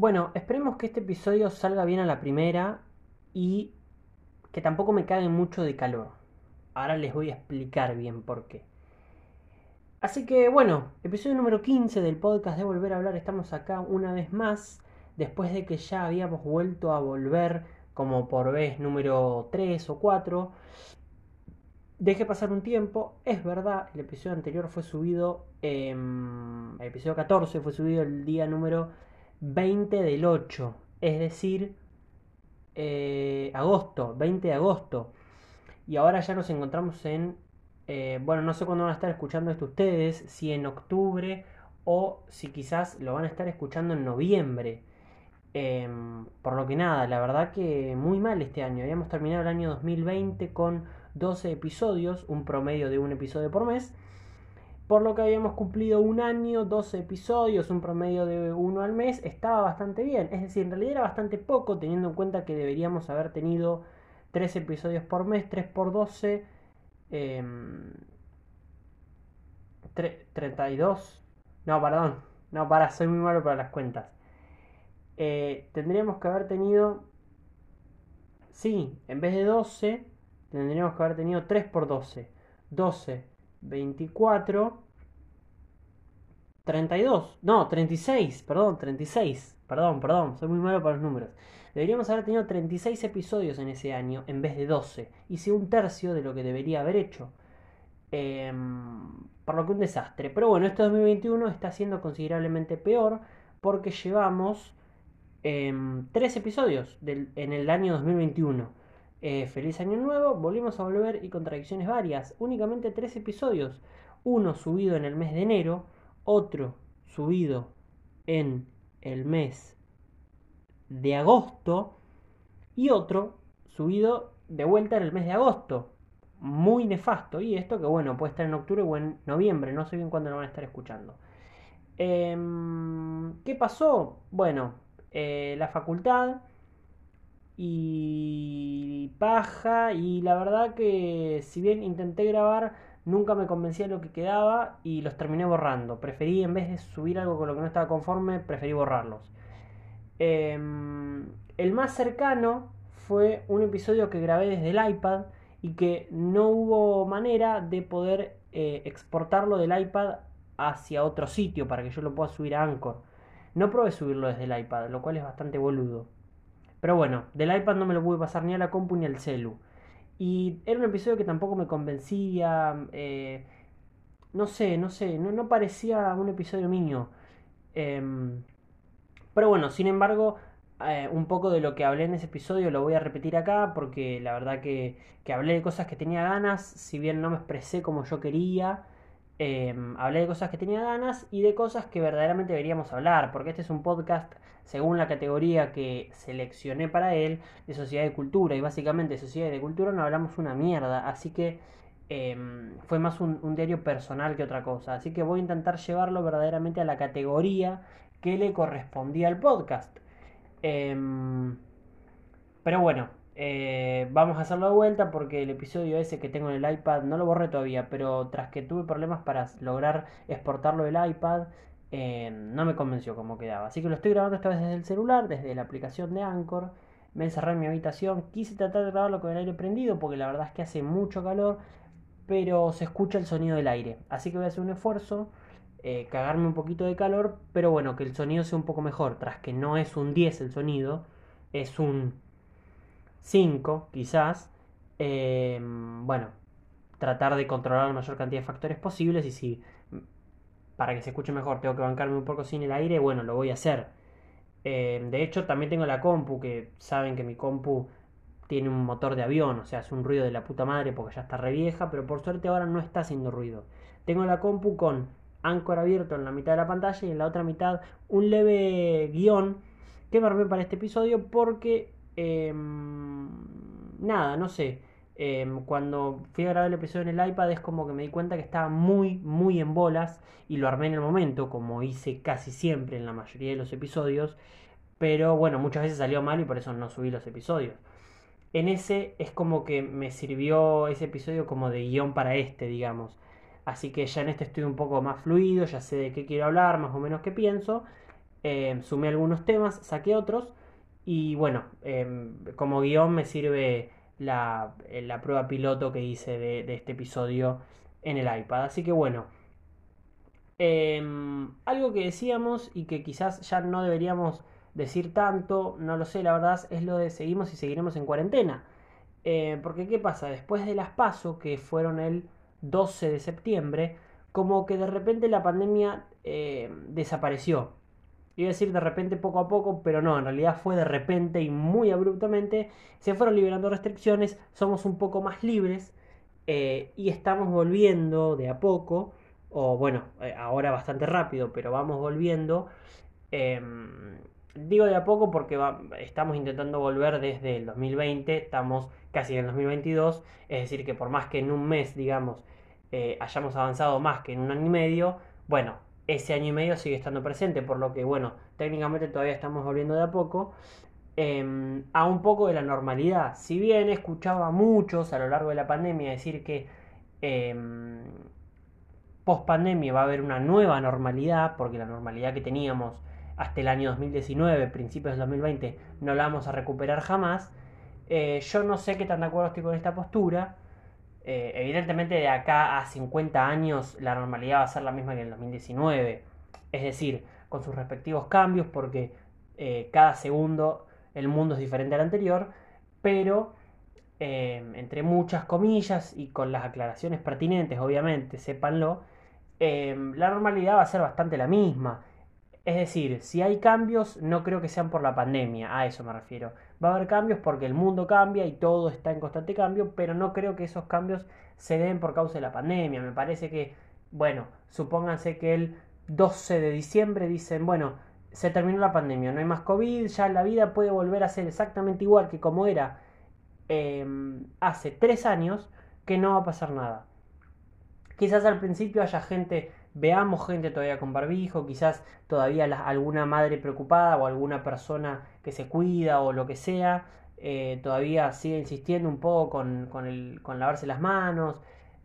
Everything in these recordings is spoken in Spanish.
Bueno, esperemos que este episodio salga bien a la primera y que tampoco me cague mucho de calor. Ahora les voy a explicar bien por qué. Así que bueno, episodio número 15 del podcast de Volver a hablar. Estamos acá una vez más, después de que ya habíamos vuelto a volver como por vez número 3 o 4. Dejé pasar un tiempo, es verdad, el episodio anterior fue subido, el episodio 14 fue subido el día número 20 del 8, es decir, eh, agosto, 20 de agosto. Y ahora ya nos encontramos en, eh, bueno, no sé cuándo van a estar escuchando esto ustedes, si en octubre o si quizás lo van a estar escuchando en noviembre. Em, por lo que nada, la verdad que muy mal este año. Habíamos terminado el año 2020 con 12 episodios, un promedio de un episodio por mes. Por lo que habíamos cumplido un año, 12 episodios, un promedio de uno al mes, estaba bastante bien. Es decir, en realidad era bastante poco teniendo en cuenta que deberíamos haber tenido 3 episodios por mes, 3 por 12, 32. No, perdón, no, para, soy muy malo para las cuentas. Eh, tendríamos que haber tenido, sí, en vez de 12, tendríamos que haber tenido 3 por 12. 12, 24, 32, no, 36, perdón, 36, perdón, perdón, soy muy malo para los números. Deberíamos haber tenido 36 episodios en ese año en vez de 12. Hice un tercio de lo que debería haber hecho. Em, por lo que un desastre. Pero bueno, este 2021 está siendo considerablemente peor porque llevamos eh, tres episodios en el año 2021. Eh, feliz año nuevo, volvimos a volver y contradicciones varias. Únicamente tres episodios. Uno subido en el mes de enero, otro subido en el mes de agosto y otro subido de vuelta en el mes de agosto. Muy nefasto. Y esto que bueno, puede estar en octubre o en noviembre. No sé bien cuándo lo van a estar escuchando. Em, ¿Qué pasó? Bueno, eh, la facultad y paja y la verdad que si bien intenté grabar nunca me convencía de lo que quedaba y los terminé borrando. Preferí en vez de subir algo con lo que no estaba conforme, preferí borrarlos. Em, el más cercano fue un episodio que grabé desde el iPad y que no hubo manera de poder eh, exportarlo del iPad hacia otro sitio para que yo lo pueda subir a Anchor. No probé subirlo desde el iPad, lo cual es bastante boludo. Pero bueno, del iPad no me lo pude pasar ni a la compu ni al celu. Y era un episodio que tampoco me convencía. Eh, no sé, no sé, no, parecía un episodio mío. Em, pero bueno, sin embargo, eh, un poco de lo que hablé en ese episodio lo voy a repetir acá porque la verdad que, que hablé de cosas que tenía ganas, si bien no me expresé como yo quería. Em, hablé de cosas que tenía ganas y de cosas que verdaderamente deberíamos hablar, porque este es un podcast según la categoría que seleccioné para él de sociedad de cultura y básicamente sociedad de cultura no hablamos una mierda, así que em, fue más un, diario personal que otra cosa, así que voy a intentar llevarlo verdaderamente a la categoría que le correspondía al podcast. Em, pero bueno, eh, vamos a hacerlo de vuelta porque el episodio ese que tengo en el iPad no lo borré todavía, pero tras que tuve problemas para lograr exportarlo del iPad, no me convenció cómo quedaba. Así que lo estoy grabando esta vez desde el celular, desde la aplicación de Anchor. Me encerré en mi habitación, quise tratar de grabarlo con el aire prendido porque la verdad es que hace mucho calor, pero se escucha el sonido del aire. Así que voy a hacer un esfuerzo, eh, cagarme un poquito de calor, pero bueno, que el sonido sea un poco mejor. Tras que no es un 10 el sonido, es un 5 quizás, em, bueno, tratar de controlar la mayor cantidad de factores posibles y si para que se escuche mejor tengo que bancarme un poco sin el aire, bueno, lo voy a hacer. Em, de hecho, también tengo la compu, que saben que mi compu tiene un motor de avión, o sea, es un ruido de la puta madre porque ya está re vieja, pero por suerte ahora no está haciendo ruido. Tengo la compu con Anchor abierto en la mitad de la pantalla y en la otra mitad un leve guion que me armé para este episodio porque Em, nada, no sé. Em, cuando fui a grabar el episodio en el iPad es como que me di cuenta que estaba muy, muy en bolas y lo armé en el momento, como hice casi siempre en la mayoría de los episodios. Pero bueno, muchas veces salió mal y por eso no subí los episodios. En ese es como que me sirvió ese episodio como de guion para este, digamos. Así que ya en este estoy un poco más fluido, ya sé de qué quiero hablar, más o menos qué pienso. em, sumé algunos temas, saqué otros y bueno, em, como guion me sirve la, la, prueba piloto que hice de, de, este episodio en el iPad. Así que bueno, algo que decíamos y que quizás ya no deberíamos decir tanto, no lo sé, la verdad, es lo de seguimos y seguiremos en cuarentena. Eh, porque ¿qué pasa? Después de las PASO, que fueron el 12 de septiembre, como que de repente la pandemia eh, desapareció. Iba decir de repente poco a poco, pero no, en realidad fue de repente y muy abruptamente. Se fueron liberando restricciones, somos un poco más libres eh, y estamos volviendo de a poco, o bueno, ahora bastante rápido, pero vamos volviendo em, Digo de a poco porque estamos intentando volver desde el 2020, estamos casi en el 2022, es decir, que por más que en un mes, digamos, eh, hayamos avanzado más que en un año y medio, bueno, ese año y medio sigue estando presente, por lo que, bueno, técnicamente todavía estamos volviendo de a poco em, a un poco de la normalidad. Si bien he escuchado a muchos a lo largo de la pandemia decir que eh, post pandemia va a haber una nueva normalidad, porque la normalidad que teníamos hasta el año 2019, principios del 2020, no la vamos a recuperar jamás. Eh, yo no sé qué tan de acuerdo estoy con esta postura. Eh, evidentemente de acá a 50 años la normalidad va a ser la misma que en el 2019. Es decir, con sus respectivos cambios, porque eh, cada segundo el mundo es diferente al anterior, pero entre muchas comillas y con las aclaraciones pertinentes, obviamente, sépanlo, la normalidad va a ser bastante la misma. Es decir, si hay cambios, no creo que sean por la pandemia, a eso me refiero. Va a haber cambios porque el mundo cambia y todo está en constante cambio, pero no creo que esos cambios se den por causa de la pandemia. Me parece que, bueno, supónganse que el 12 de diciembre dicen, bueno, se terminó la pandemia, no hay más COVID, ya la vida puede volver a ser exactamente igual que como era em, hace tres años, que no va a pasar nada. Quizás al principio haya gente veamos gente todavía con barbijo, quizás todavía alguna madre preocupada o alguna persona que se cuida o lo que sea, eh, todavía sigue insistiendo un poco con, con, lavarse las manos,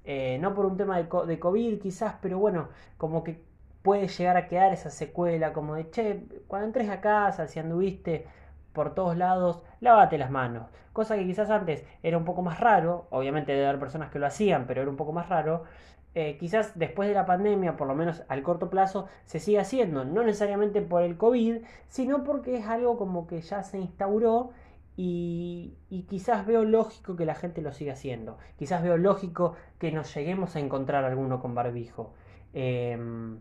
eh, no por un tema de, de COVID quizás, pero bueno, como que puede llegar a quedar esa secuela como de, che, cuando entres a casa, si anduviste por todos lados, lávate las manos. Cosa que quizás antes era un poco más raro, obviamente debe haber personas que lo hacían, pero era un poco más raro. Eh, quizás después de la pandemia, por lo menos al corto plazo, se sigue haciendo, no necesariamente por el COVID, sino porque es algo como que ya se instauró y, quizás veo lógico que la gente lo siga haciendo, quizás veo lógico que nos lleguemos a encontrar alguno con barbijo, em,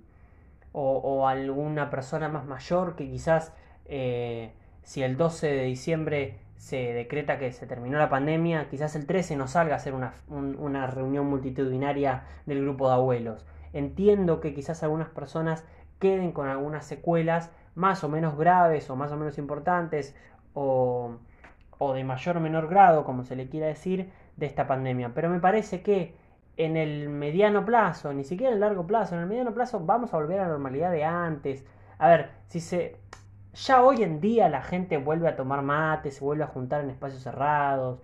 o, alguna persona más mayor que quizás eh, si el 12 de diciembre se decreta que se terminó la pandemia, quizás el 13 no salga a hacer una, una reunión multitudinaria del grupo de abuelos. Entiendo que quizás algunas personas queden con algunas secuelas más o menos graves o más o menos importantes o, o de mayor o menor grado, como se le quiera decir, de esta pandemia. Pero me parece que en el mediano plazo, ni siquiera en el largo plazo, en el mediano plazo vamos a volver a la normalidad de antes. A ver, si se ya hoy en día la gente vuelve a tomar mate, se vuelve a juntar en espacios cerrados,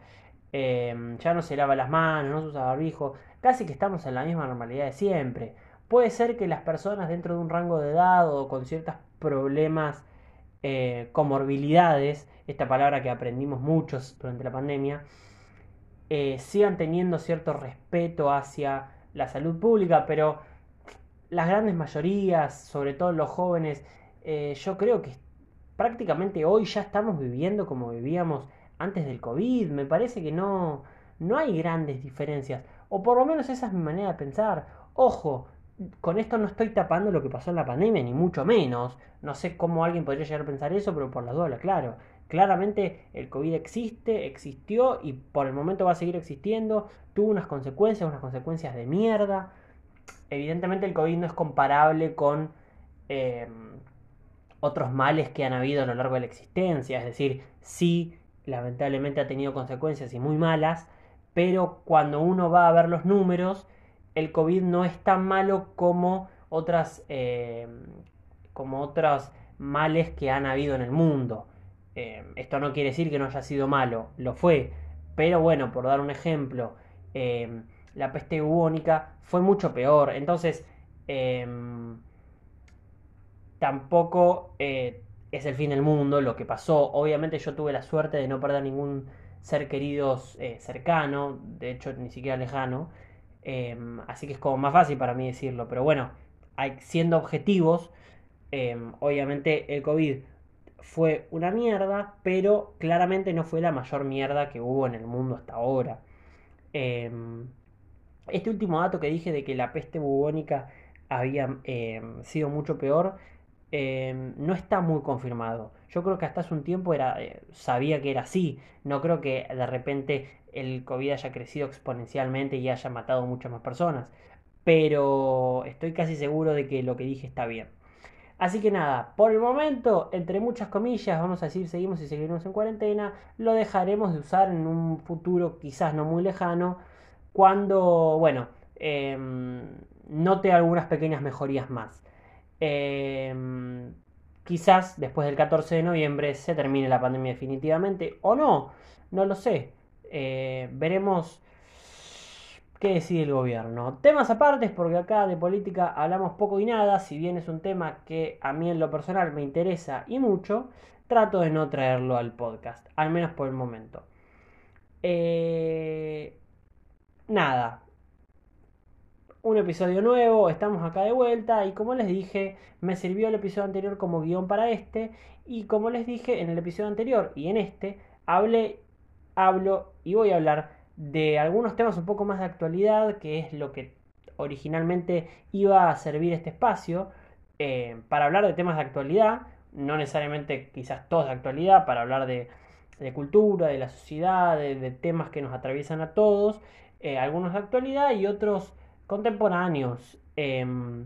em, ya no se lava las manos, no se usa barbijo, casi que estamos en la misma normalidad de siempre. Puede ser que las personas dentro de un rango de edad o con ciertos problemas, eh, comorbilidades, esta palabra que aprendimos muchos durante la pandemia, eh, sigan teniendo cierto respeto hacia la salud pública, pero las grandes mayorías, sobre todo los jóvenes, eh, yo creo que prácticamente hoy ya estamos viviendo como vivíamos antes del COVID. Me parece que no, no hay grandes diferencias. O por lo menos esa es mi manera de pensar. Ojo, con esto no estoy tapando lo que pasó en la pandemia, ni mucho menos. No sé cómo alguien podría llegar a pensar eso, pero por las dudas, claro. Claramente el COVID existe, existió y por el momento va a seguir existiendo. Tuvo unas consecuencias, unas consecuencias de mierda. Evidentemente el COVID no es comparable con... Eh, otros males que han habido a lo largo de la existencia, es decir, sí, lamentablemente ha tenido consecuencias y muy malas, pero cuando uno va a ver los números, el COVID no es tan malo como otras, eh, como otros males que han habido en el mundo. Eh, esto no quiere decir que no haya sido malo, lo fue, pero bueno, por dar un ejemplo, eh, la peste bubónica fue mucho peor, entonces tampoco eh, es el fin del mundo lo que pasó. Obviamente yo tuve la suerte de no perder ningún ser querido eh, cercano, de hecho ni siquiera lejano. Em, así que es como más fácil para mí decirlo. Pero bueno, siendo objetivos, obviamente el COVID fue una mierda, pero claramente no fue la mayor mierda que hubo en el mundo hasta ahora. Este último dato que dije de que la peste bubónica había sido mucho peor, no está muy confirmado. Yo creo que hasta hace un tiempo eh, sabía que era así. No creo que de repente el COVID haya crecido exponencialmente y haya matado muchas más personas. Pero estoy casi seguro de que lo que dije está bien. Así que nada, por el momento, entre muchas comillas, vamos a decir seguimos y seguiremos en cuarentena, lo dejaremos de usar en un futuro quizás no muy lejano, cuando, bueno, em, note algunas pequeñas mejorías más. Em, quizás después del 14 de noviembre se termine la pandemia definitivamente o no, no lo sé. Eh, veremos qué decide el gobierno. Temas aparte, porque acá de política hablamos poco y nada, si bien es un tema que a mí en lo personal me interesa y mucho, trato de no traerlo al podcast, al menos por el momento. Eh, nada, un episodio nuevo, estamos acá de vuelta y como les dije, me sirvió el episodio anterior como guion para este y como les dije en el episodio anterior y en este, hablé hablo y voy a hablar de algunos temas un poco más de actualidad, que es lo que originalmente iba a servir este espacio, eh, para hablar de temas de actualidad, no necesariamente quizás todos de actualidad, para hablar de, cultura, de la sociedad, de, temas que nos atraviesan a todos, eh, algunos de actualidad y otros contemporáneos. Em,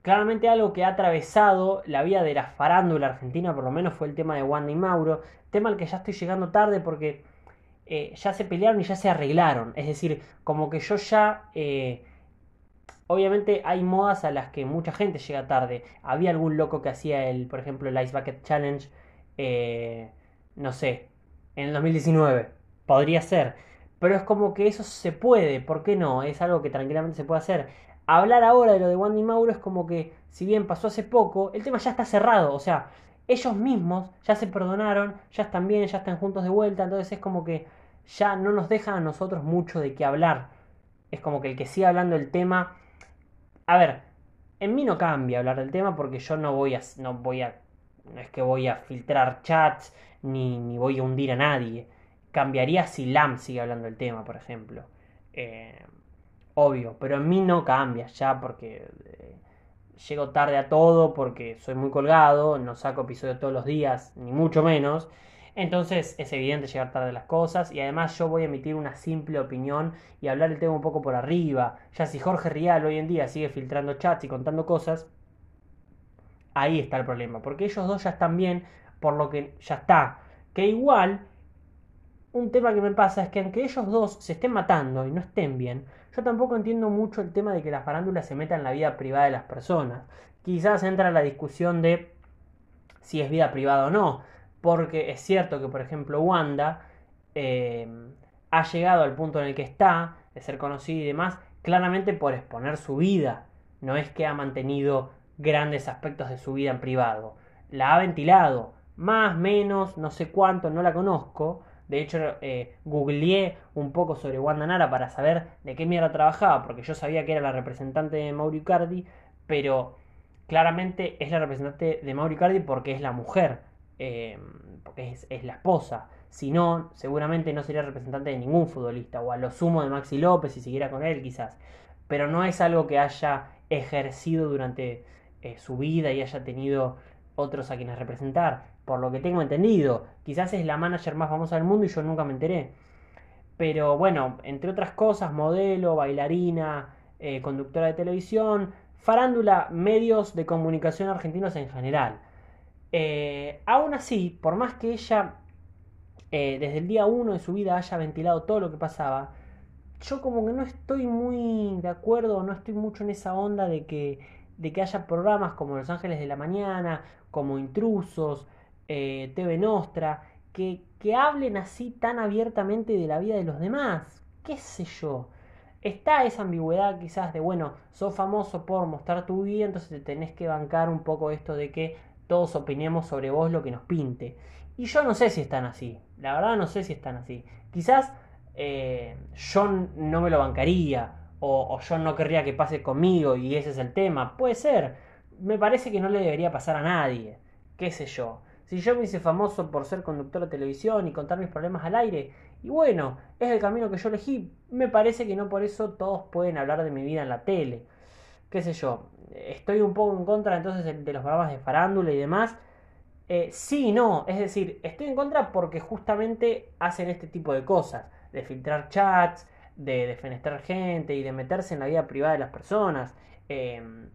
claramente algo que ha atravesado la vida de la farándula argentina, por lo menos fue el tema de Wanda y Mauro, tema al que ya estoy llegando tarde porque eh, ya se pelearon y ya se arreglaron. Es decir, como que yo ya... Eh, obviamente hay modas a las que mucha gente llega tarde. Había algún loco que hacía el, por ejemplo, el Ice Bucket Challenge, eh, no sé, en el 2019. Podría ser. Pero es como que eso se puede, ¿por qué no? Es algo que tranquilamente se puede hacer. Hablar ahora de lo de Wanda y Mauro es como que, si bien pasó hace poco, el tema ya está cerrado. O sea, ellos mismos ya se perdonaron, ya están bien, ya están juntos de vuelta, entonces es como que ya no nos dejan a nosotros mucho de qué hablar. Es como que el que siga hablando del tema... A ver, en mí no cambia hablar del tema porque yo no voy a... No, voy a, no es que voy a filtrar chats ni, ni voy a hundir a nadie. Cambiaría si Lam sigue hablando del tema, por ejemplo. Eh, obvio, pero en mí no cambia ya porque... Eh, llego tarde a todo porque soy muy colgado, no saco episodio todos los días, ni mucho menos. Entonces es evidente llegar tarde a las cosas y además yo voy a emitir una simple opinión y hablar el tema un poco por arriba. Ya si Jorge Rial hoy en día sigue filtrando chats y contando cosas, ahí está el problema. Porque ellos dos ya están bien, por lo que ya está. Que igual, un tema que me pasa es que aunque ellos dos se estén matando y no estén bien, yo tampoco entiendo mucho el tema de que la farándula se meta en la vida privada de las personas. Quizás entra la discusión de si es vida privada o no, porque es cierto que, por ejemplo, Wanda eh, ha llegado al punto en el que está, de ser conocida y demás, claramente por exponer su vida. No es que ha mantenido grandes aspectos de su vida en privado. La ha ventilado, más, menos, no sé cuánto, no la conozco, de hecho, eh, googleé un poco sobre Wanda Nara para saber de qué mierda trabajaba, porque yo sabía que era la representante de Mauro Icardi, pero claramente es la representante de Mauro Icardi porque es la mujer, eh, porque es, es, la esposa. Si no, seguramente no sería representante de ningún futbolista, o a lo sumo de Maxi López, si siguiera con él quizás. Pero no es algo que haya ejercido durante eh, su vida y haya tenido otros a quienes representar por lo que tengo entendido. Quizás es la manager más famosa del mundo y yo nunca me enteré. Pero bueno, entre otras cosas, modelo, bailarina, eh, conductora de televisión, farándula, medios de comunicación argentinos en general. Eh, aún así, por más que ella eh, desde el día uno de su vida haya ventilado todo lo que pasaba, yo como que no estoy muy de acuerdo, no estoy mucho en esa onda de que, de que haya programas como Los Ángeles de la Mañana, como Intrusos, eh, TV Nostra, que, que, hablen así tan abiertamente de la vida de los demás. ¿Qué sé yo? está esa ambigüedad quizás de, bueno, sos famoso por mostrar tu vida, entonces te tenés que bancar un poco esto de que todos opinemos sobre vos lo que nos pinte. Y yo no sé si están así, la verdad no sé si están así. Quizás eh, yo no me lo bancaría o, yo no querría que pase conmigo y ese es el tema. Puede ser. Me parece que no le debería pasar a nadie. ¿Qué sé yo? Si yo me hice famoso por ser conductor de televisión y contar mis problemas al aire, y bueno, es el camino que yo elegí, me parece que no por eso todos pueden hablar de mi vida en la tele. ¿Qué sé yo? Estoy un poco en contra entonces de los programas de farándula y demás. Eh, sí no, es decir, estoy en contra porque justamente hacen este tipo de cosas de filtrar chats, de defenestrar gente y de meterse en la vida privada de las personas, em,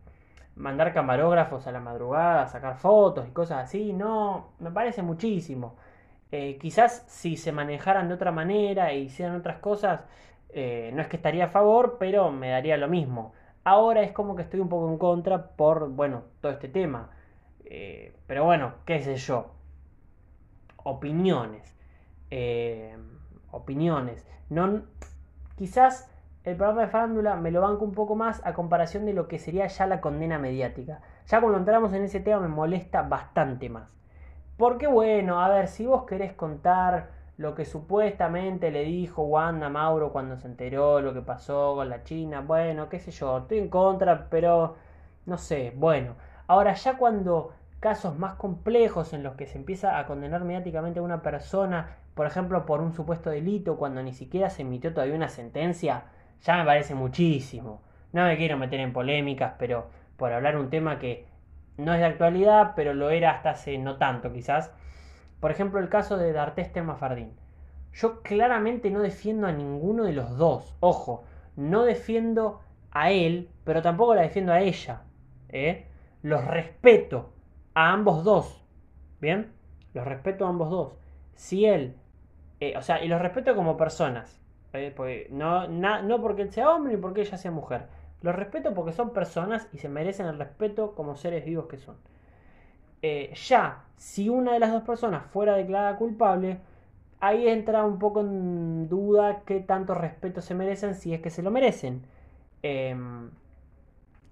mandar camarógrafos a la madrugada, sacar fotos y cosas así, no, me parece muchísimo. Eh, quizás si se manejaran de otra manera e hicieran otras cosas, eh, no es que estaría a favor, pero me daría lo mismo. Ahora es como que estoy un poco en contra por, bueno, todo este tema. Eh, pero bueno, qué sé yo. Opiniones opiniones. No, quizás el programa de farándula me lo banco un poco más a comparación de lo que sería ya la condena mediática. Ya cuando entramos en ese tema me molesta bastante más. Porque bueno, a ver, si vos querés contar lo que supuestamente le dijo Wanda Mauro cuando se enteró lo que pasó con la China, bueno, qué sé yo, estoy en contra, pero no sé, bueno. Ahora ya cuando casos más complejos en los que se empieza a condenar mediáticamente a una persona por ejemplo, por un supuesto delito cuando ni siquiera se emitió todavía una sentencia, ya me parece muchísimo. No me quiero meter en polémicas, pero por hablar un tema que no es de actualidad, pero lo era hasta hace no tanto quizás. Por ejemplo, el caso de D'Artés Termafardín. Yo claramente no defiendo a ninguno de los dos. Ojo, no defiendo a él, pero tampoco la defiendo a ella. ¿eh? Los respeto a ambos dos. ¿Bien? Los respeto a ambos dos. Si él eh, o sea, y los respeto como personas. No, no porque él sea hombre ni porque ella sea mujer. Los respeto porque son personas y se merecen el respeto como seres vivos que son. Eh, ya, si una de las dos personas fuera declarada culpable, ahí entra un poco en duda qué tanto respeto se merecen si es que se lo merecen. Em,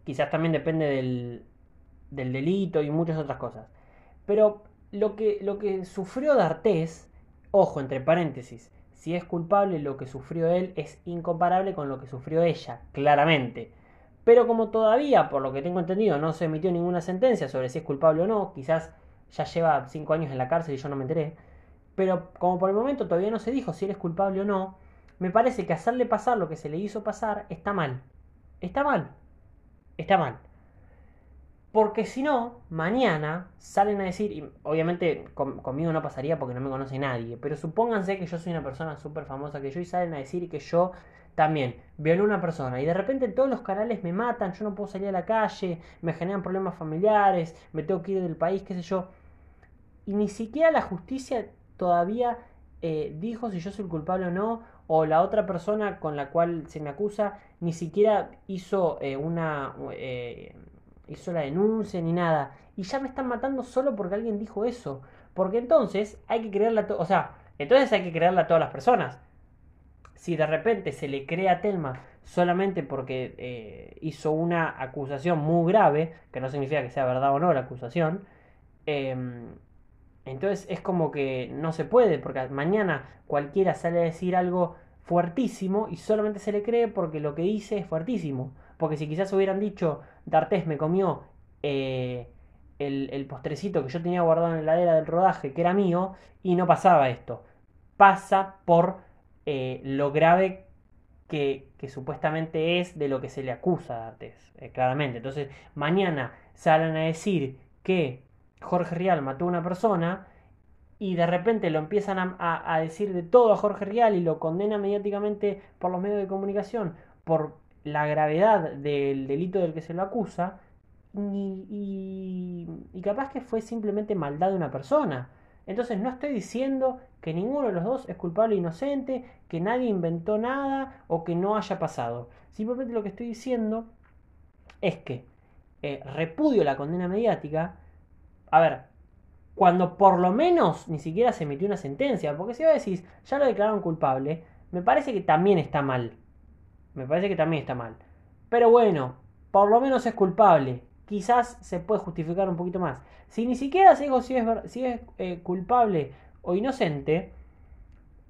quizás también depende del, del, delito y muchas otras cosas. Pero lo que, lo que sufrió D'Artés Ojo, entre paréntesis, si es culpable lo que sufrió él es incomparable con lo que sufrió ella, claramente. Pero como todavía, por lo que tengo entendido, no se emitió ninguna sentencia sobre si es culpable o no, quizás ya lleva 5 años en la cárcel y yo no me enteré, pero como por el momento todavía no se dijo si él es culpable o no, me parece que hacerle pasar lo que se le hizo pasar está mal. Está mal. Está mal. Porque si no, mañana salen a decir, y obviamente conmigo no pasaría porque no me conoce nadie, pero supónganse que yo soy una persona súper famosa que yo y salen a decir que yo también violé a una persona y de repente todos los canales me matan, yo no puedo salir a la calle, me generan problemas familiares, me tengo que ir del país, qué sé yo. Y ni siquiera la justicia todavía eh, dijo si yo soy culpable o no, o la otra persona con la cual se me acusa ni siquiera hizo eh, una... Eh, hizo la denuncia ni nada. Y ya me están matando solo porque alguien dijo eso. Porque entonces hay que creerle a O sea, entonces hay que creerle a todas las personas. Si de repente se le cree a Telma solamente porque eh, hizo una acusación muy grave, que no significa que sea verdad o no la acusación, em, entonces es como que no se puede, porque mañana cualquiera sale a decir algo fuertísimo y solamente se le cree porque lo que dice es fuertísimo. Porque si quizás hubieran dicho, D'Artés me comió eh, el, postrecito que yo tenía guardado en la heladera del rodaje, que era mío, y no pasaba esto. Pasa por eh, lo grave que, supuestamente es de lo que se le acusa a D'Artés, eh, claramente. Entonces, mañana salen a decir que Jorge Rial mató a una persona y de repente lo empiezan a, a, decir de todo a Jorge Rial y lo condena mediáticamente por los medios de comunicación por la gravedad del delito del que se lo acusa y, capaz que fue simplemente maldad de una persona. Entonces no estoy diciendo que ninguno de los dos es culpable e inocente, que nadie inventó nada o que no haya pasado. Simplemente lo que estoy diciendo es que eh, repudio la condena mediática. A ver, cuando por lo menos ni siquiera se emitió una sentencia, porque si vos decís, ya lo declararon culpable, me parece que también está mal. Me parece que también está mal. Pero bueno, por lo menos es culpable. Quizás se puede justificar un poquito más. Si ni siquiera si es, si es eh, culpable o inocente,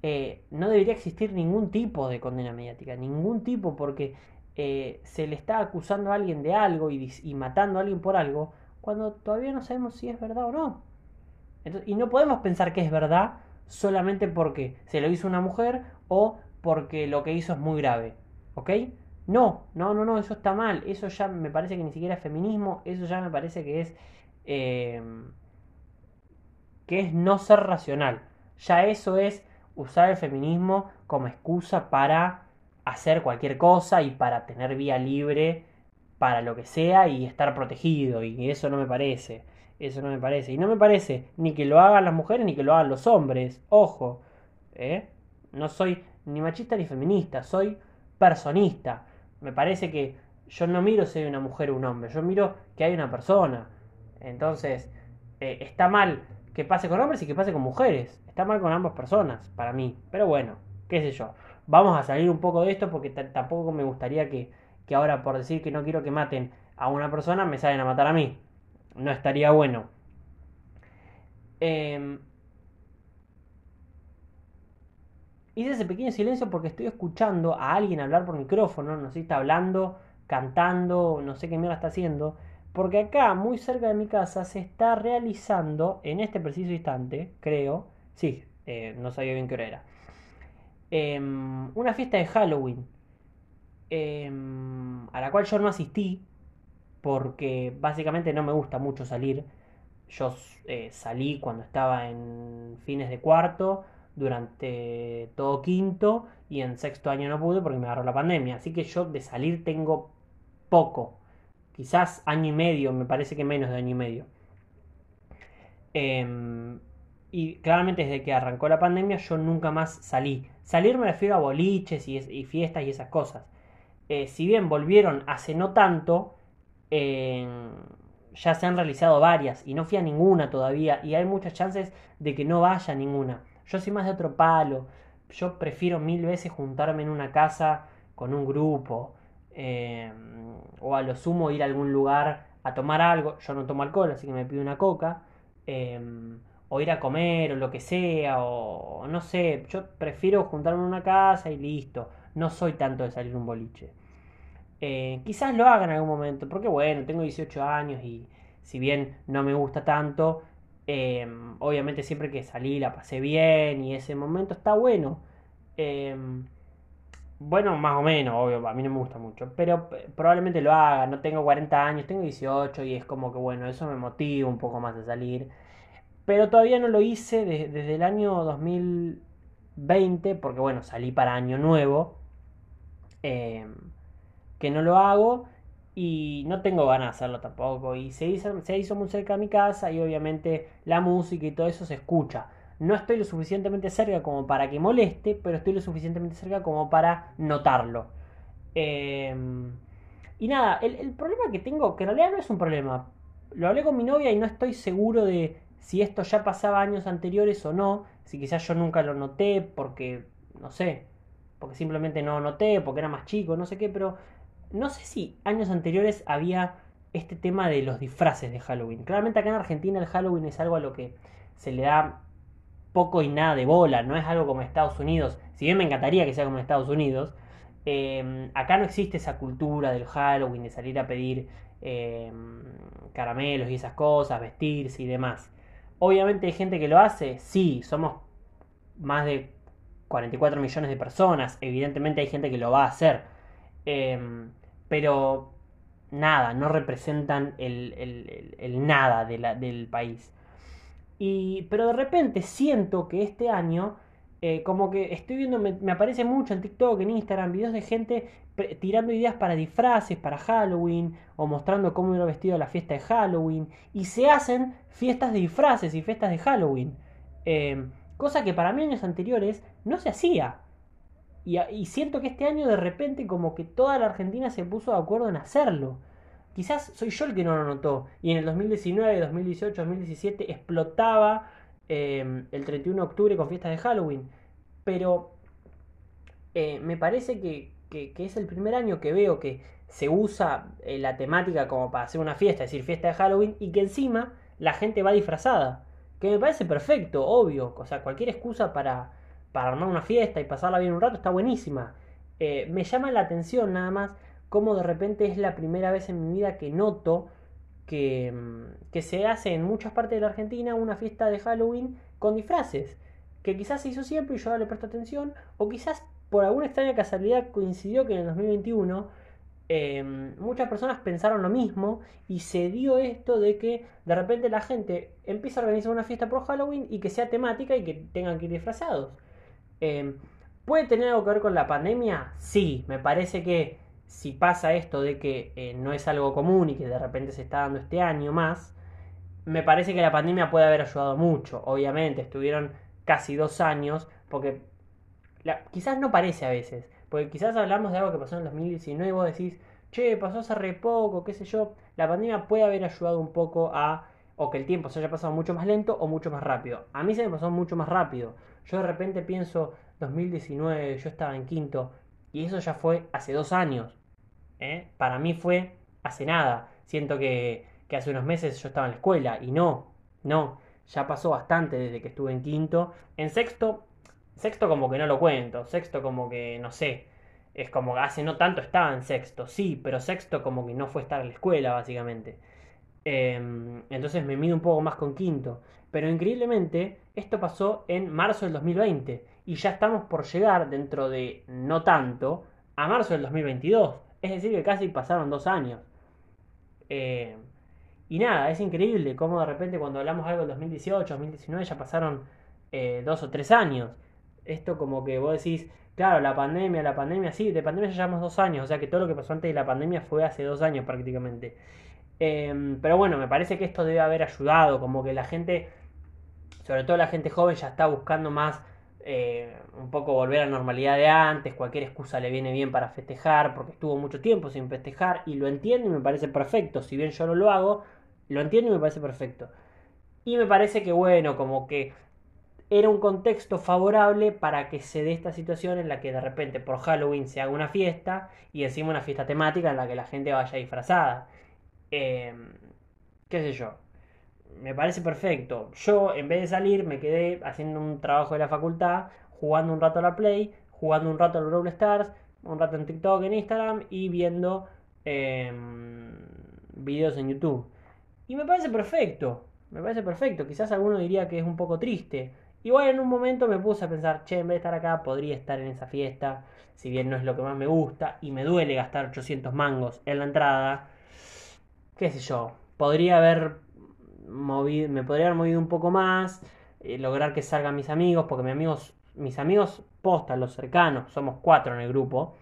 eh, no debería existir ningún tipo de condena mediática. Ningún tipo, porque eh, se le está acusando a alguien de algo y, matando a alguien por algo, cuando todavía no sabemos si es verdad o no. y no podemos pensar que es verdad solamente porque se lo hizo una mujer o porque lo que hizo es muy grave. ¿Ok? No, no, no, no, eso está mal. Eso ya me parece que ni siquiera es feminismo. Eso ya me parece que es. Eh, que es no ser racional. Ya eso es usar el feminismo como excusa para hacer cualquier cosa y para tener vía libre para lo que sea y estar protegido. Y eso no me parece. Eso no me parece. Y no me parece ni que lo hagan las mujeres ni que lo hagan los hombres. Ojo. ¿eh? No soy ni machista ni feminista. Soy personista. Me parece que yo no miro si hay una mujer o un hombre, yo miro que hay una persona. Entonces, eh, está mal que pase con hombres y que pase con mujeres. Está mal con ambas personas, para mí. Pero bueno, qué sé yo. Vamos a salir un poco de esto porque tampoco me gustaría que, que ahora por decir que no quiero que maten a una persona me salen a matar a mí. No estaría bueno. Eh, Hice ese pequeño silencio porque estoy escuchando a alguien hablar por micrófono, no sé si está hablando, cantando, no sé qué mierda está haciendo. Porque acá, muy cerca de mi casa, se está realizando, en este preciso instante, creo, sí, eh, no sabía bien qué hora era, em, una fiesta de Halloween, em, a la cual yo no asistí, porque básicamente no me gusta mucho salir. Yo eh, salí cuando estaba en fines de cuarto, durante todo quinto y en sexto año no pude porque me agarró la pandemia. Así que yo de salir tengo poco. Quizás año y medio, me parece que menos de año y medio. Em, y claramente desde que arrancó la pandemia yo nunca más salí. Salir me refiero a boliches y, fiestas y esas cosas. Eh, si bien volvieron hace no tanto, ya se han realizado varias y no fui a ninguna todavía y hay muchas chances de que no vaya ninguna. Yo soy más de otro palo. Yo prefiero mil veces juntarme en una casa con un grupo. Eh, o a lo sumo ir a algún lugar a tomar algo. Yo no tomo alcohol, así que me pido una coca. Eh, o ir a comer o lo que sea. O no sé. Yo prefiero juntarme en una casa y listo. No soy tanto de salir un boliche. Eh, quizás lo haga en algún momento. Porque bueno, tengo 18 años y si bien no me gusta tanto Em, obviamente siempre que salí la pasé bien y ese momento está bueno. Em, bueno, más o menos, obvio, a mí no me gusta mucho, pero probablemente lo haga, no tengo 40 años, tengo 18 y es como que bueno, eso me motiva un poco más a salir. Pero todavía no lo hice desde el año 2020, porque bueno, salí para año nuevo, em, que no lo hago y no tengo ganas de hacerlo tampoco. Y se hizo, se hizo muy cerca de mi casa y obviamente la música y todo eso se escucha. No estoy lo suficientemente cerca como para que moleste, pero estoy lo suficientemente cerca como para notarlo. Em, y nada, el, el, problema que tengo, que en realidad no es un problema, lo hablé con mi novia y no estoy seguro de si esto ya pasaba años anteriores o no, si quizás yo nunca lo noté porque, no sé, porque simplemente no noté, porque era más chico, no sé qué, pero no sé si años anteriores había este tema de los disfraces de Halloween. Claramente acá en Argentina el Halloween es algo a lo que se le da poco y nada de bola, no es algo como Estados Unidos. Si bien me encantaría que sea como Estados Unidos, eh, acá no existe esa cultura del Halloween, de salir a pedir eh, caramelos y esas cosas, vestirse y demás. Obviamente hay gente que lo hace, sí, somos más de 44 millones de personas, evidentemente hay gente que lo va a hacer. Eh, pero nada, no representan el, nada del país. Y, pero de repente siento que este año, eh, como que estoy viendo, me, aparece mucho en TikTok, en Instagram, videos de gente tirando ideas para disfraces, para Halloween, o mostrando cómo era vestido la fiesta de Halloween, y se hacen fiestas de disfraces y fiestas de Halloween. Eh, cosa que para mí años anteriores no se hacía. Y, siento que este año de repente como que toda la Argentina se puso de acuerdo en hacerlo. Quizás soy yo el que no lo notó. Y en el 2019, 2018, 2017 explotaba eh, el 31 de octubre con fiestas de Halloween. Pero eh, me parece que, que, es el primer año que veo que se usa eh, la temática como para hacer una fiesta, es decir, fiesta de Halloween, y que encima la gente va disfrazada. Que me parece perfecto, obvio. O sea, cualquier excusa para, para armar una fiesta y pasarla bien un rato está buenísima. Eh, me llama la atención nada más cómo de repente es la primera vez en mi vida que noto que, mm, que se hace en muchas partes de la Argentina una fiesta de Halloween con disfraces. Que quizás se hizo siempre y yo no le presto atención, o quizás por alguna extraña casualidad coincidió que en el 2021 em, muchas personas pensaron lo mismo y se dio esto de que de repente la gente empieza a organizar una fiesta por Halloween y que sea temática y que tengan que ir disfrazados. Em, ¿Puede tener algo que ver con la pandemia? Sí, me parece que si pasa esto de que eh, no es algo común y que de repente se está dando este año más, me parece que la pandemia puede haber ayudado mucho. Obviamente, estuvieron casi dos años, porque quizás no parece a veces, porque quizás hablamos de algo que pasó en el 2019 y vos decís, che, pasó hace re poco, qué sé yo, la pandemia puede haber ayudado un poco a, o que el tiempo se haya pasado mucho más lento o mucho más rápido. A mí se me pasó mucho más rápido. Yo de repente pienso, 2019, yo estaba en quinto, y eso ya fue hace dos años. ¿eh? Para mí fue hace nada. Siento que, que hace unos meses yo estaba en la escuela, y no, no, ya pasó bastante desde que estuve en quinto. En sexto Sexto como que no lo cuento, sexto como que no sé, es como que hace no tanto estaba en sexto, sí, pero sexto como que no fue estar en la escuela básicamente. Em, entonces me mido un poco más con quinto. Pero increíblemente esto pasó en marzo del 2020 y ya estamos por llegar dentro de no tanto a marzo del 2022. Es decir, que casi pasaron dos años. Em, y nada, es increíble cómo de repente cuando hablamos algo del 2018, 2019 ya pasaron eh, dos o tres años esto como que vos decís, claro, la pandemia, la pandemia, sí, de pandemia ya llevamos dos años, o sea que todo lo que pasó antes de la pandemia fue hace dos años prácticamente. Em, pero bueno, me parece que esto debe haber ayudado, como que la gente, sobre todo la gente joven, ya está buscando más eh, un poco volver a la normalidad de antes, cualquier excusa le viene bien para festejar, porque estuvo mucho tiempo sin festejar y lo entiendo y me parece perfecto, si bien yo no lo hago, lo entiendo y me parece perfecto. Y me parece que bueno, como que era un contexto favorable para que se dé esta situación en la que de repente por Halloween se haga una fiesta y encima una fiesta temática en la que la gente vaya disfrazada. Em, ¿Qué sé yo? Me parece perfecto. Yo en vez de salir me quedé haciendo un trabajo de la facultad, jugando un rato a la Play, jugando un rato al Brawl Stars, un rato en TikTok, en Instagram y viendo em, videos en YouTube. Y me parece perfecto. Me parece perfecto. Quizás alguno diría que es un poco triste Igual en un momento me puse a pensar, che, en vez de estar acá, podría estar en esa fiesta, si bien no es lo que más me gusta, y me duele gastar 800 mangos en la entrada, qué sé yo, podría haber me podría haber movido un poco más, eh, lograr que salgan mis amigos, porque mis amigos, mis amigos postas, los cercanos, somos cuatro en el grupo,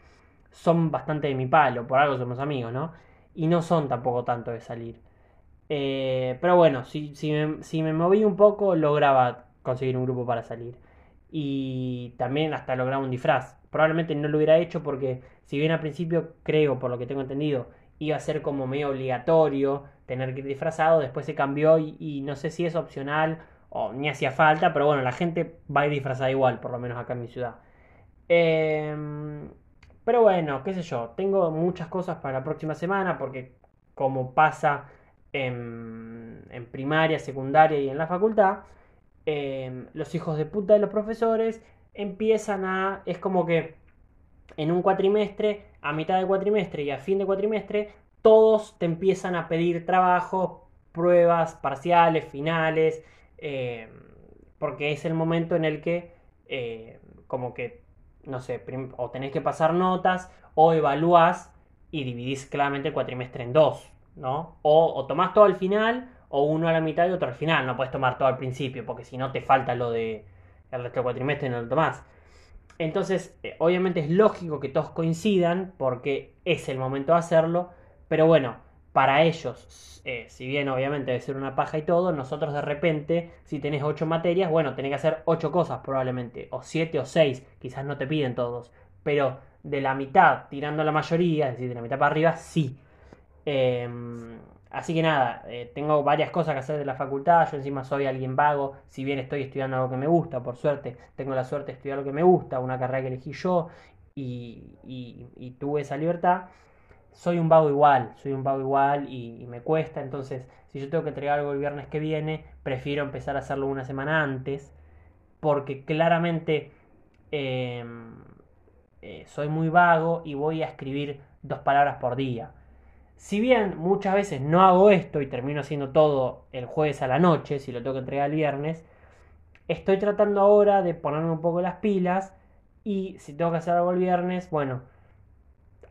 son bastante de mi palo, por algo somos amigos, ¿no? Y no son tampoco tanto de salir. Eh, pero bueno, si, si, me, moví un poco, lograba conseguir un grupo para salir. Y también hasta lograr un disfraz. Probablemente no lo hubiera hecho porque, si bien al principio creo, por lo que tengo entendido, iba a ser como medio obligatorio tener que ir disfrazado, después se cambió y, no sé si es opcional o ni hacía falta, pero bueno, la gente va a ir disfrazada igual, por lo menos acá en mi ciudad. Em, pero bueno, qué sé yo, tengo muchas cosas para la próxima semana porque como pasa en primaria, secundaria y en la facultad, Em, los hijos de puta de los profesores empiezan a... Es como que en un cuatrimestre, a mitad de cuatrimestre y a fin de cuatrimestre, todos te empiezan a pedir trabajo, pruebas parciales, finales, em, porque es el momento en el que eh, como que, no sé, o tenés que pasar notas o evalúas y dividís claramente el cuatrimestre en dos, ¿no? O, o tomás todo al final o uno a la mitad y otro al final. No puedes tomar todo al principio, porque si no te falta lo de el resto del cuatrimestre y no lo tomás. Entonces, eh, obviamente es lógico que todos coincidan, porque es el momento de hacerlo, pero bueno, para ellos, eh, si bien obviamente debe ser una paja y todo, nosotros de repente, si tenés ocho materias, bueno, tenés que hacer ocho cosas probablemente, o siete o seis, quizás no te piden todos, pero de la mitad tirando la mayoría, es decir, de la mitad para arriba, sí. Eh, Así que nada, eh, tengo varias cosas que hacer de la facultad, yo encima soy alguien vago, si bien estoy estudiando algo que me gusta, por suerte, tengo la suerte de estudiar lo que me gusta, una carrera que elegí yo, y, tuve esa libertad, soy un vago igual, soy un vago igual y, me cuesta, entonces si yo tengo que entregar algo el viernes que viene, prefiero empezar a hacerlo una semana antes, porque claramente em, eh, soy muy vago y voy a escribir dos palabras por día. Si bien muchas veces no hago esto y termino haciendo todo el jueves a la noche, si lo tengo que entregar el viernes, estoy tratando ahora de ponerme un poco las pilas y si tengo que hacer algo el viernes, bueno,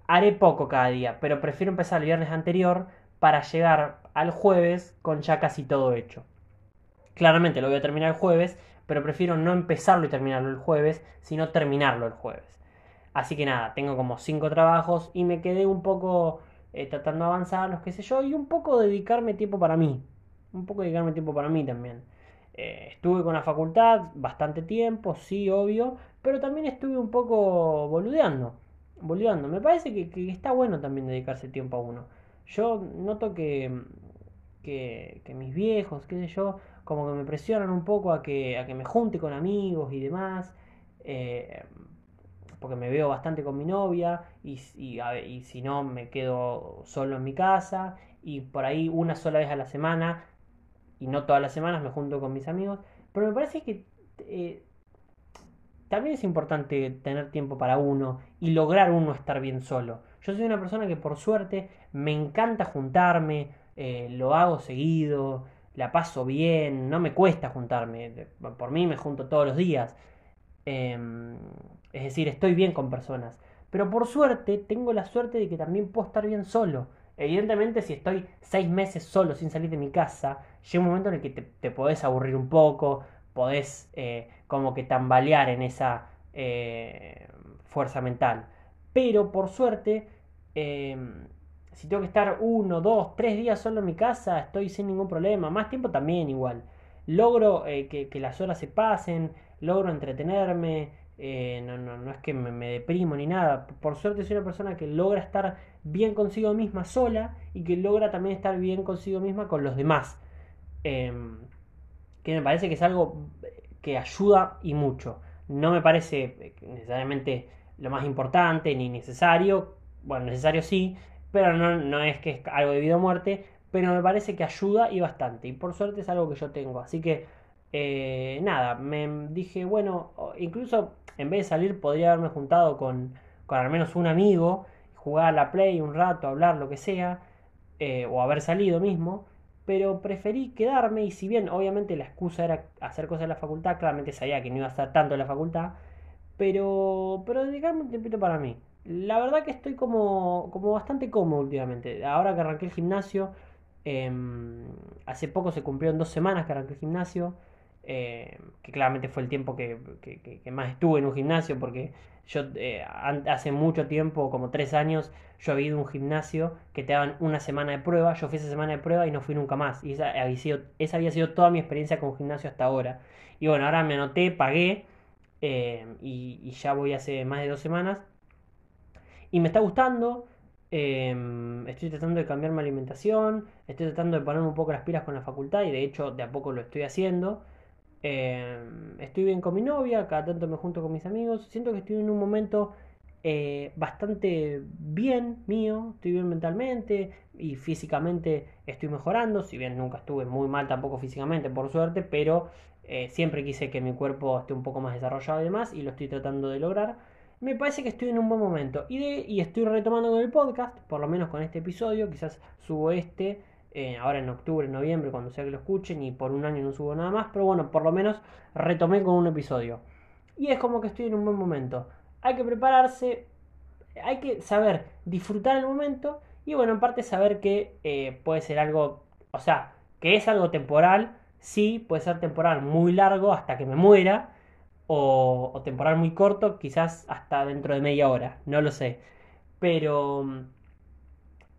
haré poco cada día, pero prefiero empezar el viernes anterior para llegar al jueves con ya casi todo hecho. Claramente lo voy a terminar el jueves, pero prefiero no empezarlo y terminarlo el jueves, sino terminarlo el jueves. Así que nada, tengo como cinco trabajos y me quedé un poco eh, tratando de avanzar, los que sé yo, y un poco dedicarme tiempo para mí. Un poco dedicarme tiempo para mí también. Eh, estuve con la facultad bastante tiempo, sí, obvio, pero también estuve un poco boludeando. Boludeando. Me parece que, está bueno también dedicarse tiempo a uno. Yo noto que, que, mis viejos, qué sé yo, como que me presionan un poco a que, a que me junte con amigos y demás. Eh, porque me veo bastante con mi novia y, y, si no me quedo solo en mi casa y por ahí una sola vez a la semana y no todas las semanas me junto con mis amigos. Pero me parece que eh, también es importante tener tiempo para uno y lograr uno estar bien solo. Yo soy una persona que por suerte me encanta juntarme, eh, lo hago seguido, la paso bien, no me cuesta juntarme, por mí me junto todos los días. Em, es decir, estoy bien con personas. Pero por suerte, tengo la suerte de que también puedo estar bien solo. Evidentemente, si estoy seis meses solo sin salir de mi casa, llega un momento en el que te, podés aburrir un poco, podés eh, como que tambalear en esa eh, fuerza mental. Pero por suerte, em, si tengo que estar uno, dos, tres días solo en mi casa, estoy sin ningún problema. Más tiempo también igual. Logro eh, que las horas se pasen, logro entretenerme, eh, no, no, no, es que me, deprimo ni nada. Por suerte soy una persona que logra estar bien consigo misma sola y que logra también estar bien consigo misma con los demás. Em, que me parece que es algo que ayuda y mucho. No me parece necesariamente lo más importante ni necesario. Bueno, necesario sí, pero no, no es que es algo de vida o muerte. Pero me parece que ayuda y bastante. Y por suerte es algo que yo tengo. Así que eh, nada, me dije, bueno, incluso en vez de salir podría haberme juntado con, con al menos un amigo, jugar a la play un rato, hablar, lo que sea, eh, o haber salido mismo, pero preferí quedarme y si bien obviamente la excusa era hacer cosas en la facultad, claramente sabía que no iba a estar tanto en la facultad, pero, pero dedicarme un tiempito para mí. La verdad que estoy como, como bastante cómodo últimamente. Ahora que arranqué el gimnasio, em, hace poco se cumplieron dos semanas que arranqué el gimnasio. Eh, que claramente fue el tiempo que, más estuve en un gimnasio, porque yo eh, hace mucho tiempo, como tres años, yo había ido a un gimnasio que te daban una semana de prueba, yo fui esa semana de prueba y no fui nunca más. Y esa había sido, toda mi experiencia con gimnasio hasta ahora. Y bueno, ahora me anoté, pagué eh, y, ya voy hace más de dos semanas. Y me está gustando. estoy tratando de cambiar mi alimentación, estoy tratando de ponerme un poco las pilas con la facultad y de hecho de a poco lo estoy haciendo. Em, estoy bien con mi novia, cada tanto me junto con mis amigos. Siento que estoy en un momento eh, bastante bien mío, estoy bien mentalmente y físicamente estoy mejorando. Si bien nunca estuve muy mal tampoco físicamente, por suerte, pero eh, siempre quise que mi cuerpo esté un poco más desarrollado y demás y lo estoy tratando de lograr. Me parece que estoy en un buen momento y, de, y estoy retomando con el podcast, por lo menos con este episodio. Quizás subo este eh, ahora en octubre, noviembre, cuando sea que lo escuchen, y por un año no subo nada más, pero bueno, por lo menos retomé con un episodio. Y es como que estoy en un buen momento. Hay que prepararse, hay que saber disfrutar el momento y bueno, en parte saber que eh, puede ser algo, o sea, que es algo temporal, sí, puede ser temporal muy largo hasta que me muera, o, o temporal muy corto, quizás hasta dentro de media hora, no lo sé. Pero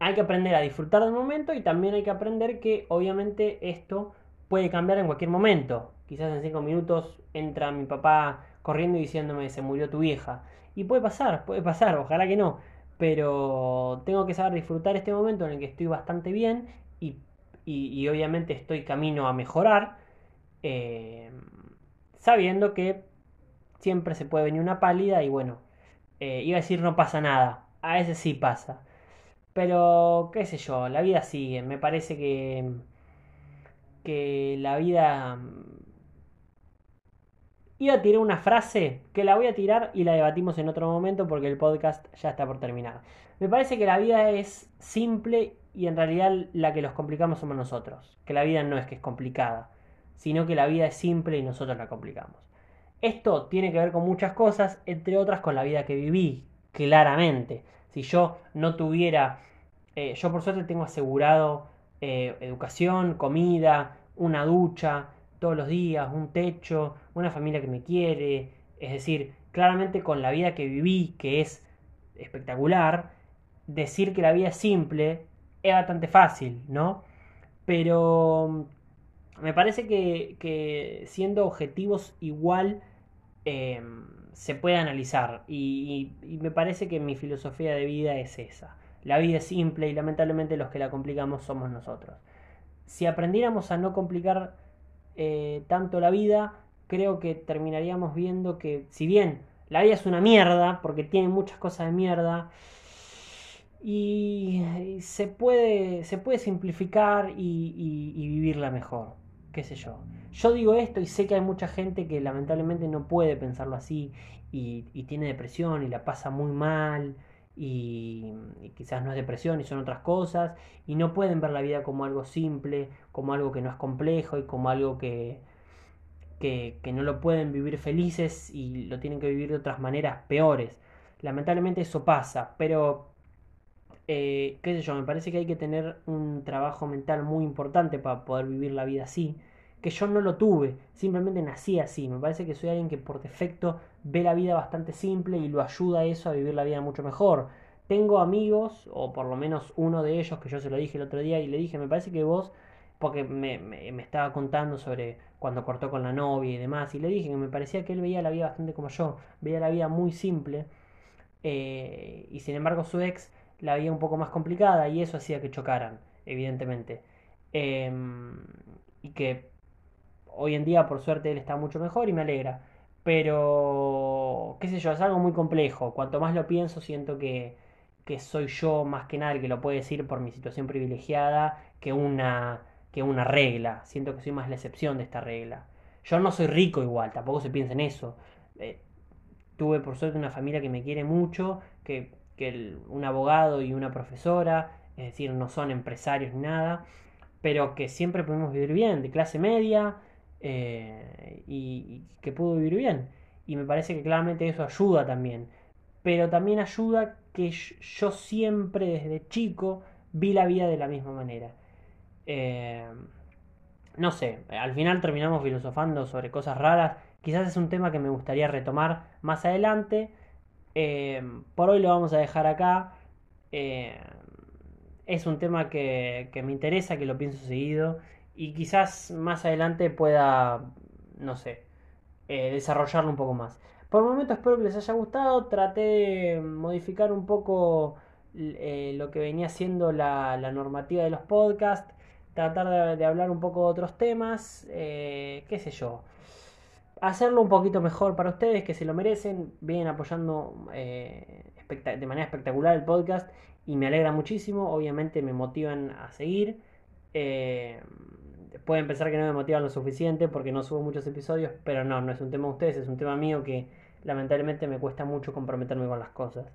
hay que aprender a disfrutar del momento y también hay que aprender que obviamente esto puede cambiar en cualquier momento. Quizás en cinco minutos entra mi papá corriendo y diciéndome se murió tu vieja. Y puede pasar, puede pasar, ojalá que no. Pero tengo que saber disfrutar este momento en el que estoy bastante bien y, obviamente estoy camino a mejorar. Eh, sabiendo que siempre se puede venir una pálida y bueno, Eh, iba a decir no pasa nada, a veces sí pasa. Pero, qué sé yo, la vida sigue. Me parece que, que la vida... Iba a tirar una frase que la voy a tirar y la debatimos en otro momento porque el podcast ya está por terminar. Me parece que la vida es simple y en realidad la que los complicamos somos nosotros. Que la vida no es que es complicada, sino que la vida es simple y nosotros la complicamos. Esto tiene que ver con muchas cosas, entre otras con la vida que viví, claramente. Si yo no tuviera, eh, yo por suerte tengo asegurado eh, educación, comida, una ducha todos los días, un techo, una familia que me quiere. Es decir, claramente con la vida que viví, que es espectacular, decir que la vida es simple es bastante fácil, ¿no? Pero me parece que, siendo objetivos igual em, se puede analizar y, me parece que mi filosofía de vida es esa. La vida es simple y lamentablemente los que la complicamos somos nosotros. Si aprendiéramos a no complicar eh, tanto la vida, creo que terminaríamos viendo que si bien la vida es una mierda, porque tiene muchas cosas de mierda, y, se, puede, se puede simplificar y, vivirla mejor, qué sé yo. Yo digo esto y sé que hay mucha gente que lamentablemente no puede pensarlo así y, tiene depresión y la pasa muy mal y, quizás no es depresión y son otras cosas y no pueden ver la vida como algo simple, como algo que no es complejo y como algo que, que, que no lo pueden vivir felices y lo tienen que vivir de otras maneras peores. Lamentablemente eso pasa, pero eh, qué sé yo, me parece que hay que tener un trabajo mental muy importante para poder vivir la vida así, que yo no lo tuve, simplemente nací así, me parece que soy alguien que por defecto ve la vida bastante simple y lo ayuda a eso a vivir la vida mucho mejor. Tengo amigos, o por lo menos uno de ellos, que yo se lo dije el otro día y le dije, me parece que vos, porque me, estaba contando sobre cuando cortó con la novia y demás, y le dije que me parecía que él veía la vida bastante como yo, veía la vida muy simple, eh, y sin embargo su ex la vida un poco más complicada y eso hacía que chocaran, evidentemente. Em, y que hoy en día, por suerte, él está mucho mejor y me alegra. Pero, qué sé yo, es algo muy complejo. Cuanto más lo pienso, siento que, que soy yo más que nada el que lo puede decir por mi situación privilegiada que una, que una regla. Siento que soy más la excepción de esta regla. Yo no soy rico igual, tampoco se piensa en eso. Eh, tuve por suerte una familia que me quiere mucho, que que un abogado y una profesora, es decir, no son empresarios ni nada, pero que siempre podemos vivir bien, de clase media, eh, y, que pudo vivir bien. Y me parece que claramente eso ayuda también. Pero también ayuda que yo siempre desde chico vi la vida de la misma manera. Eh, no sé, al final terminamos filosofando sobre cosas raras. Quizás es un tema que me gustaría retomar más adelante. Eh, por hoy lo vamos a dejar acá. Eh, es un tema que, me interesa, que lo pienso seguido y quizás más adelante pueda, no sé, eh, desarrollarlo un poco más. Por el momento espero que les haya gustado. Traté de modificar un poco lo que venía siendo la, normativa de los podcasts. Tratar de, de, hablar un poco de otros temas. qué sé yo hacerlo un poquito mejor para ustedes, que se lo merecen. Vienen apoyando eh, de manera espectacular el podcast y me alegra muchísimo. Obviamente me motivan a seguir. Eh, pueden pensar que no me motivan lo suficiente porque no subo muchos episodios, pero no, no es un tema de ustedes, es un tema mío que lamentablemente me cuesta mucho comprometerme con las cosas.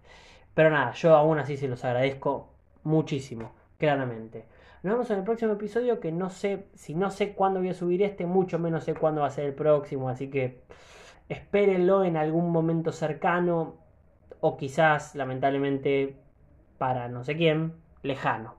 Pero nada, yo aún así se los agradezco muchísimo, claramente. Nos vemos en el próximo episodio que no sé, si no sé cuándo voy a subir este, mucho menos sé cuándo va a ser el próximo, así que espérenlo en algún momento cercano o quizás, lamentablemente, para no sé quién, lejano.